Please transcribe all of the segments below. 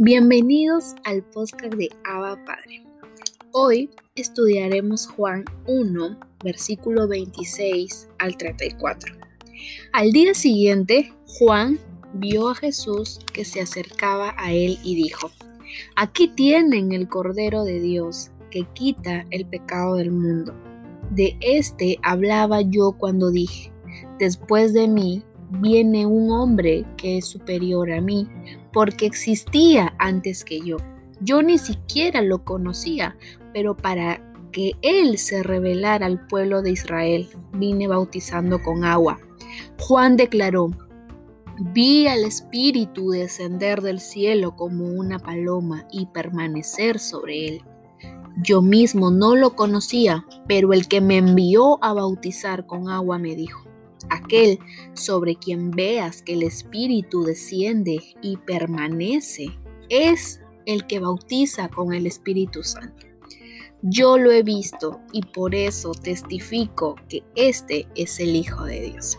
Bienvenidos al podcast de Abba Padre. Hoy estudiaremos Juan 1, versículo 26 al 34. Al día siguiente, Juan vio a Jesús que se acercaba a él y dijo, Aquí tienen el Cordero de Dios que quita el pecado del mundo. De este hablaba yo cuando dije, después de mí viene un hombre que es superior a mí, porque existía antes que yo. Yo ni siquiera lo conocía, pero para que él se revelara al pueblo de Israel, vine bautizando con agua. Juan declaró, vi al Espíritu descender del cielo como una paloma y permanecer sobre él. Yo mismo no lo conocía, pero el que me envió a bautizar con agua me dijo, aquel sobre quien veas que el Espíritu desciende y permanece, es el que bautiza con el Espíritu Santo. Yo lo he visto y por eso testifico que este es el Hijo de Dios.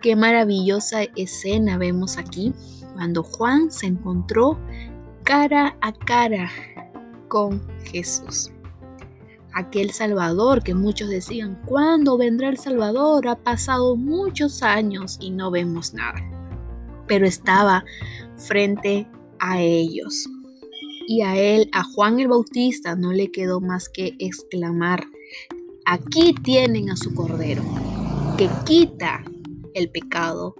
Qué maravillosa escena vemos aquí cuando Juan se encontró cara a cara con Jesús aquel Salvador que muchos decían, ¿cuándo vendrá el Salvador? Ha pasado muchos años y no vemos nada. Pero estaba frente a ellos. Y a él, a Juan el Bautista, no le quedó más que exclamar, aquí tienen a su Cordero, que quita el pecado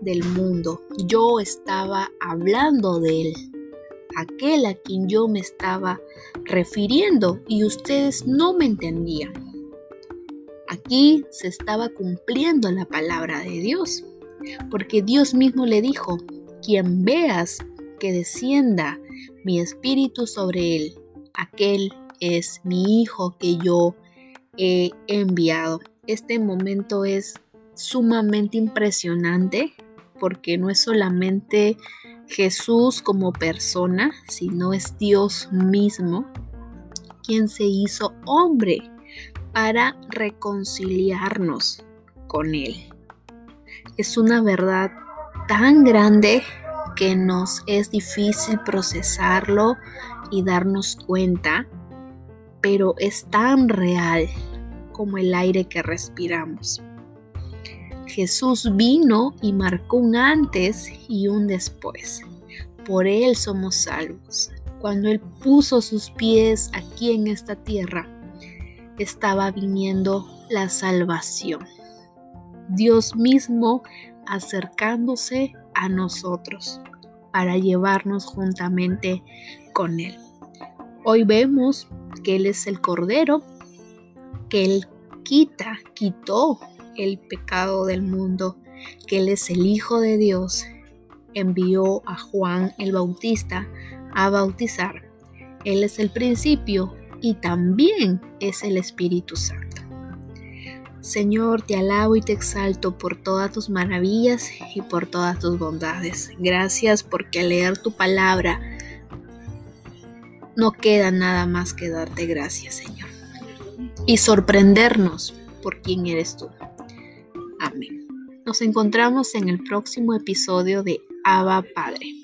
del mundo. Yo estaba hablando de él aquel a quien yo me estaba refiriendo y ustedes no me entendían. Aquí se estaba cumpliendo la palabra de Dios, porque Dios mismo le dijo, quien veas que descienda mi espíritu sobre él, aquel es mi hijo que yo he enviado. Este momento es sumamente impresionante porque no es solamente Jesús como persona, sino es Dios mismo quien se hizo hombre para reconciliarnos con Él. Es una verdad tan grande que nos es difícil procesarlo y darnos cuenta, pero es tan real como el aire que respiramos. Jesús vino y marcó un antes y un después. Por Él somos salvos. Cuando Él puso sus pies aquí en esta tierra, estaba viniendo la salvación. Dios mismo acercándose a nosotros para llevarnos juntamente con Él. Hoy vemos que Él es el Cordero, que Él quita, quitó el pecado del mundo, que Él es el Hijo de Dios, envió a Juan el Bautista a bautizar. Él es el principio y también es el Espíritu Santo. Señor, te alabo y te exalto por todas tus maravillas y por todas tus bondades. Gracias porque al leer tu palabra no queda nada más que darte gracias, Señor. Y sorprendernos por quién eres tú. Nos encontramos en el próximo episodio de Abba Padre.